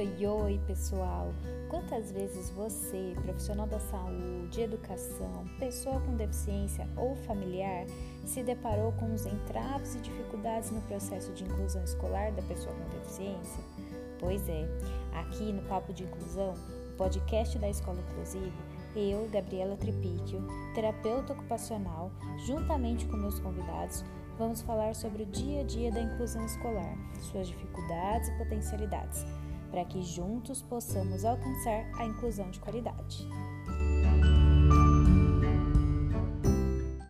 Oi, oi, pessoal! Quantas vezes você, profissional da saúde, educação, pessoa com deficiência ou familiar, se deparou com os entraves e dificuldades no processo de inclusão escolar da pessoa com deficiência? Pois é, aqui no Papo de Inclusão, o podcast da Escola Inclusive, eu, Gabriela Tripicchio, terapeuta ocupacional, juntamente com meus convidados, vamos falar sobre o dia a dia da inclusão escolar, suas dificuldades e potencialidades para que juntos possamos alcançar a inclusão de qualidade.